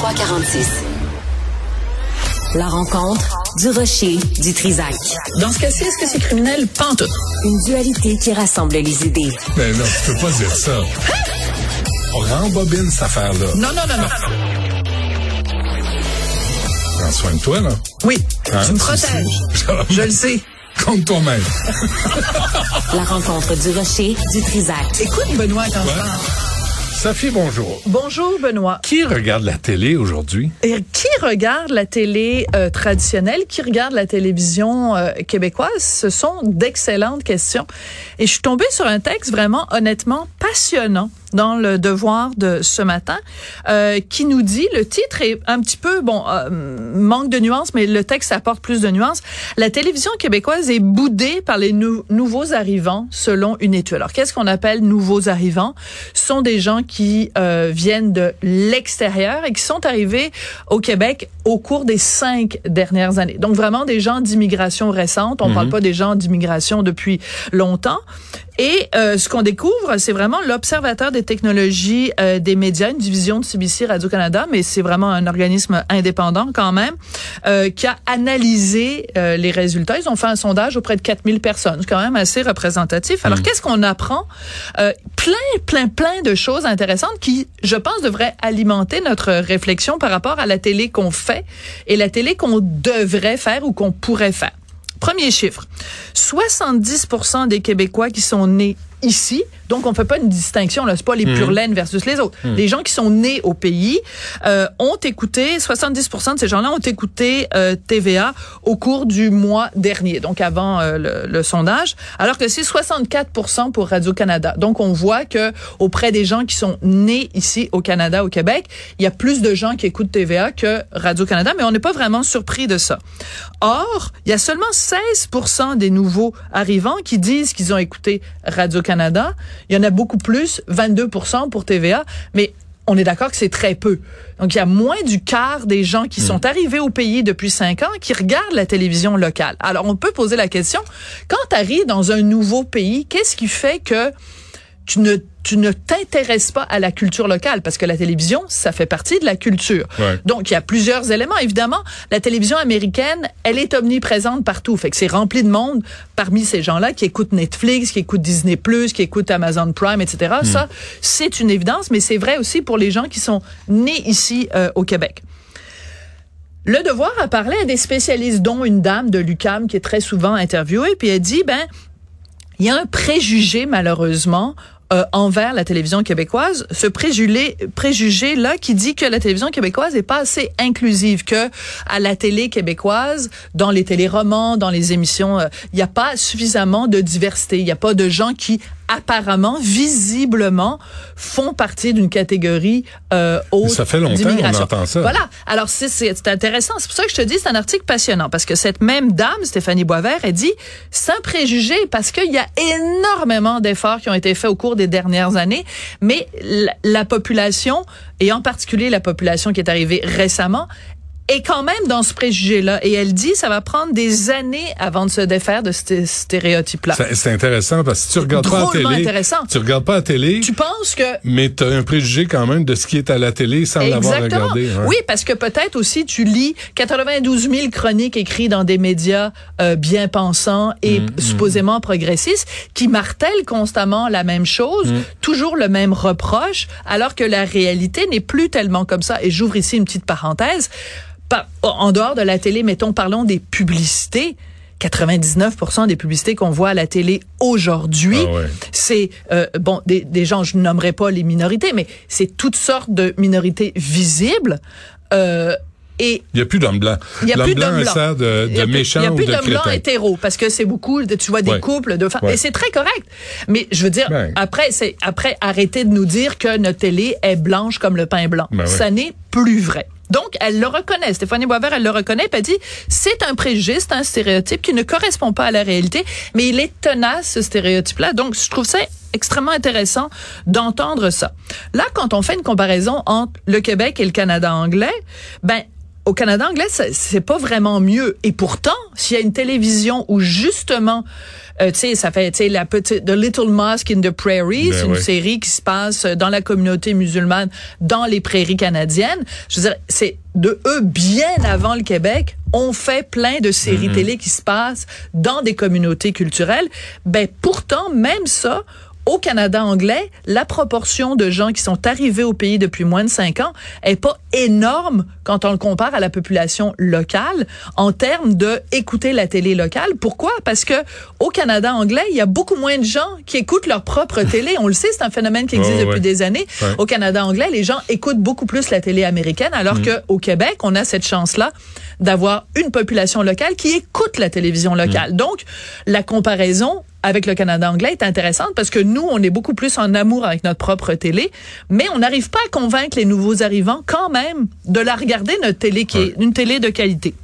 2346. La rencontre du rocher du Trisac. Dans ce cas-ci, est-ce que c'est criminel? Pantoute. Une dualité qui rassemble les idées. Mais non, tu peux pas dire ça. On rembobine cette affaire-là. Non, non, non, non. Prends soin de toi, là. Oui, Hein? tu me protèges. Je le sais. Compte toi-même. La rencontre du rocher du Trisac. Écoute, Benoît, quand je parle. Sophie, bonjour. Bonjour, Benoît. Qui regarde la télé aujourd'hui? Et qui regarde la télé euh, traditionnelle, qui regarde la télévision euh, québécoise? Ce sont d'excellentes questions. Et je suis tombée sur un texte vraiment, honnêtement, passionnant dans le devoir de ce matin, euh, qui nous dit, le titre est un petit peu, bon, euh, manque de nuances, mais le texte apporte plus de nuances. La télévision québécoise est boudée par les nou- nouveaux arrivants, selon une étude. Alors, qu'est-ce qu'on appelle nouveaux arrivants? Ce sont des gens qui euh, viennent de l'extérieur et qui sont arrivés au Québec au cours des cinq dernières années. Donc, vraiment des gens d'immigration récente. On parle pas des gens d'immigration depuis longtemps. Et euh, ce qu'on découvre, c'est vraiment l'Observateur des technologies euh, des médias, une division de CBC Radio-Canada, mais c'est vraiment un organisme indépendant quand même, euh, qui a analysé euh, les résultats. Ils ont fait un sondage auprès de 4000 personnes, c'est quand même assez représentatif. Alors, qu'est-ce qu'on apprend? Euh, plein, plein, plein de choses intéressantes qui, je pense, devraient alimenter notre réflexion par rapport à la télé qu'on fait et la télé qu'on devrait faire ou qu'on pourrait faire. Premier chiffre. 70% des Québécois qui sont nés ici, donc on fait pas une distinction là, c'est pas les pure laine versus les autres. Les gens qui sont nés au pays euh, ont écouté 70% de ces gens-là ont écouté euh, TVA au cours du mois dernier, donc avant euh, le, le sondage, alors que c'est 64% pour Radio Canada. Donc on voit que auprès des gens qui sont nés ici au Canada, au Québec, il y a plus de gens qui écoutent TVA que Radio Canada, mais on n'est pas vraiment surpris de ça. Or, il y a seulement 16% des nouveaux arrivants qui disent qu'ils ont écouté Radio Canada. Il y en a beaucoup plus, 22% pour TVA, mais on est d'accord que c'est très peu. Donc, il y a moins du quart des gens qui sont arrivés au pays depuis cinq ans qui regardent la télévision locale. Alors, on peut poser la question, quand tu arrives dans un nouveau pays, qu'est-ce qui fait que tu ne tu ne t'intéresses pas à la culture locale parce que la télévision, ça fait partie de la culture. Ouais. Donc, il y a plusieurs éléments. Évidemment, la télévision américaine, elle est omniprésente partout. Fait que c'est rempli de monde parmi ces gens-là qui écoutent Netflix, qui écoutent Disney+, qui écoutent Amazon Prime, etc. Ça, c'est une évidence, mais c'est vrai aussi pour les gens qui sont nés ici euh, au Québec. Le Devoir a parlé à des spécialistes, dont une dame de l'UCAM qui est très souvent interviewée, puis elle dit, ben, il y a un préjugé, malheureusement, euh, envers la télévision québécoise, ce préjugé, préjugé là qui dit que la télévision québécoise est pas assez inclusive, que à la télé québécoise, dans les téléromans, dans les émissions, euh, il n'y a pas suffisamment de diversité, il n'y a pas de gens qui apparemment, visiblement, font partie d'une catégorie euh, haute Ça fait longtemps qu'on entend ça. Voilà. Alors, c'est intéressant. C'est pour ça que je te dis, c'est un article passionnant. Parce que cette même dame, Stéphanie Boisvert, elle dit, sans préjugé, parce qu'il y a énormément d'efforts qui ont été faits au cours des dernières années, mais la, la population, et en particulier la population qui est arrivée récemment, est quand même dans ce préjugé-là. Et elle dit, ça va prendre des années avant de se défaire de ce stéréotype-là. C'est intéressant parce que si tu regardes pas la Drôlement télé, intéressant. tu regardes pas la télé, Tu penses que mais tu as un préjugé quand même de ce qui est à la télé sans l'avoir regardé. hein. Oui, parce que peut-être aussi tu lis 92 000 chroniques écrites dans des médias euh, bien pensants et Mm, supposément progressistes qui martèlent constamment la même chose, Mm. toujours le même reproche, alors que la réalité n'est plus tellement comme ça. Et j'ouvre ici une petite parenthèse. Par- en dehors de la télé, mettons, parlons des publicités. 99% des publicités qu'on voit à la télé aujourd'hui, Ah ouais. c'est euh, bon des, des gens, je nommerai pas les minorités, mais c'est toutes sortes de minorités visibles. Euh, et Il n'y a plus d'hommes blancs. il y a plus blanc d'hommes blancs. sert de, de méchant Il y a plus blancs crétin. hétéros parce que c'est beaucoup. de- Tu vois des Ouais. couples de femmes Ouais. et c'est très correct. Mais je veux dire Ben. après c'est après arrêtez de nous dire que notre télé est blanche comme le pain blanc. Ben. Ça n'est plus vrai. Donc, elle le reconnaît. Stéphanie Boisvert, elle le reconnaît. Puis elle dit, c'est un préjugé, c'est un stéréotype qui ne correspond pas à la réalité, mais il est tenace, ce stéréotype-là. Donc, je trouve ça extrêmement intéressant d'entendre ça. Là, quand on fait une comparaison entre le Québec et le Canada anglais, ben, au Canada anglais, c'est pas vraiment mieux. Et pourtant, s'il y a une télévision où justement, euh, tu sais, ça fait, tu sais, la petite, The Little Mosque in the Prairie, Ben c'est une ouais. série qui se passe dans la communauté musulmane, dans les prairies canadiennes. Je veux dire, c'est de eux bien avant le Québec. On fait plein de séries télé qui se passent dans des communautés culturelles. Ben pourtant, même ça, au Canada anglais, la proportion de gens qui sont arrivés au pays depuis moins de cinq ans est pas énorme quand on le compare à la population locale en termes de écouter la télé locale. Pourquoi? Parce que au Canada anglais, il y a beaucoup moins de gens qui écoutent leur propre télé. On le sait, c'est un phénomène qui existe ouais, depuis des années. Ouais. Au Canada anglais, les gens écoutent beaucoup plus la télé américaine, alors Mm. que au Québec, on a cette chance-là d'avoir une population locale qui écoute la télévision Mm. locale. Donc, la comparaison avec le Canada anglais est intéressante parce que nous, on est beaucoup plus en amour avec notre propre télé, mais on n'arrive pas à convaincre les nouveaux arrivants quand même de la regarder, notre télé qui est une télé de qualité.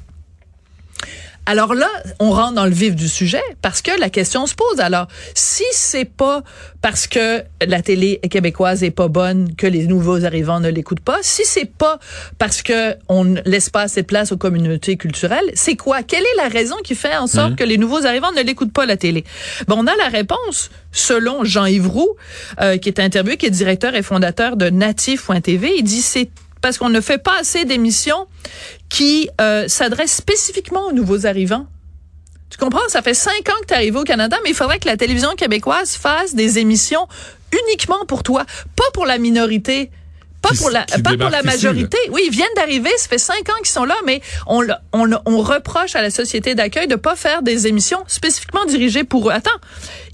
Alors là, on rentre dans le vif du sujet parce que la question se pose. Alors, si c'est pas parce que la télé québécoise est pas bonne que les nouveaux arrivants ne l'écoutent pas, si c'est pas parce que on ne laisse pas assez de place aux communautés culturelles, c'est quoi? Quelle est la raison qui fait en sorte que les nouveaux arrivants ne l'écoutent pas la télé? Bon, on a la réponse selon Jean-Yves Roux, euh, qui est interviewé, qui est directeur et fondateur de Natif.tv. Il dit c'est parce qu'on ne fait pas assez d'émissions qui euh, s'adressent spécifiquement aux nouveaux arrivants. Tu comprends? Ça fait cinq ans que tu es arrivé au Canada, mais il faudrait que la télévision québécoise fasse des émissions uniquement pour toi, pas pour la minorité. Pas pour la, qui pas pour la débarquent ici, majorité. oui, ils viennent d'arriver, ça fait cinq ans qu'ils sont là, mais on, on, reproche à la société d'accueil de pas faire des émissions spécifiquement dirigées pour eux. Attends,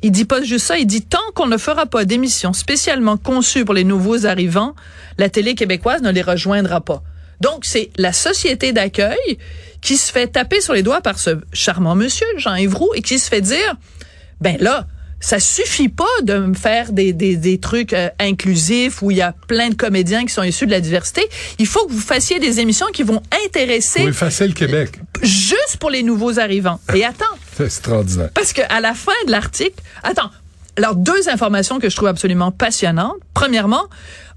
il dit pas juste ça, il dit tant qu'on ne fera pas d'émissions spécialement conçues pour les nouveaux arrivants, la télé québécoise ne les rejoindra pas. Donc, c'est la société d'accueil qui se fait taper sur les doigts par ce charmant monsieur, Jean-Yves Roux, et qui se fait dire, ben là, ça suffit pas de me faire des, des, des trucs euh, inclusifs où il y a plein de comédiens qui sont issus de la diversité. Il faut que vous fassiez des émissions qui vont intéresser Faut effacer le Québec. juste pour les nouveaux arrivants. Et attends, C'est extraordinaire. parce que à la fin de l'article, attends, alors deux informations que je trouve absolument passionnantes. Premièrement,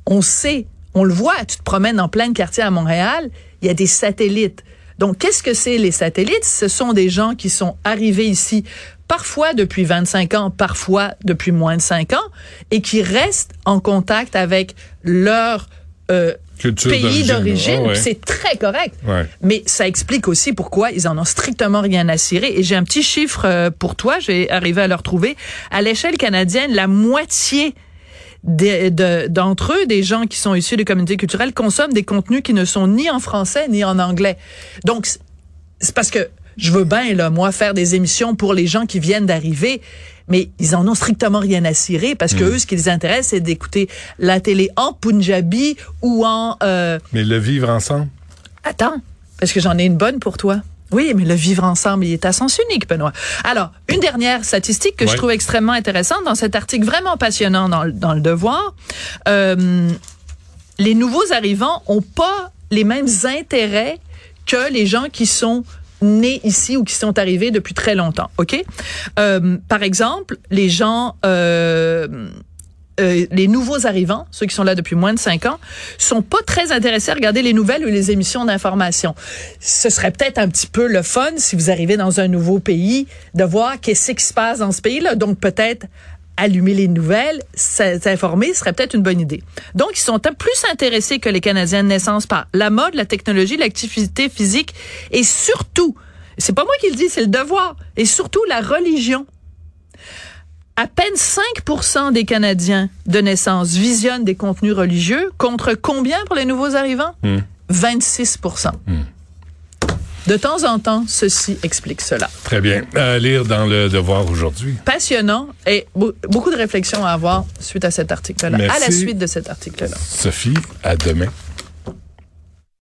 on sait, on le voit, tu te promènes dans plein de quartiers à Montréal, il y a des satellites. Donc, qu'est-ce que c'est les satellites? Ce sont des gens qui sont arrivés ici parfois depuis 25 ans, parfois depuis moins de 5 ans, et qui restent en contact avec leur euh, pays d'origine, ouais. C'est très correct. Ouais. Mais ça explique aussi pourquoi ils en ont strictement rien à cirer. Et j'ai un petit chiffre euh, pour toi, je vais arriver à le retrouver. À l'échelle canadienne, la moitié de- d'entre eux, des gens qui sont issus des communautés culturelles, consomment des contenus qui ne sont ni en français ni en anglais. Donc, c'est- parce que je veux bien, là, moi, faire des émissions pour les gens qui viennent d'arriver, mais ils en ont strictement rien à cirer parce que eux, ce qui les intéresse, c'est d'écouter la télé en punjabi ou en... euh, Mais le vivre ensemble? Attends, parce que j'en ai une bonne pour toi. Oui, mais le vivre ensemble, il est à sens unique, Benoît. Alors, une dernière statistique que je trouve extrêmement intéressante dans cet article vraiment passionnant dans, le- dans le Devoir. Euh, les nouveaux arrivants ont pas les mêmes intérêts que les gens qui sont nés ici ou qui sont arrivés depuis très longtemps. Ok? Euh, Par exemple, les gens, euh, euh, les nouveaux arrivants, ceux qui sont là depuis moins de cinq ans, sont pas très intéressés à regarder les nouvelles ou les émissions d'information. Ce serait peut-être un petit peu le fun si vous arrivez dans un nouveau pays de voir qu'est-ce qui se passe dans ce pays-là. Donc peut-être allumer les nouvelles, s'informer serait peut-être une bonne idée. Donc, ils sont plus intéressés que les Canadiens de naissance par la mode, la technologie, l'activité physique et surtout, c'est pas moi qui le dis, c'est le devoir, et surtout la religion. À peine 5% des Canadiens de naissance visionnent des contenus religieux, contre combien pour les nouveaux arrivants? 26% De temps en temps, ceci explique cela. Très bien. À lire dans le Devoir aujourd'hui. passionnant et beau- beaucoup de réflexions à avoir suite à cet article-là, à la suite de cet article-là. Sophie, à demain.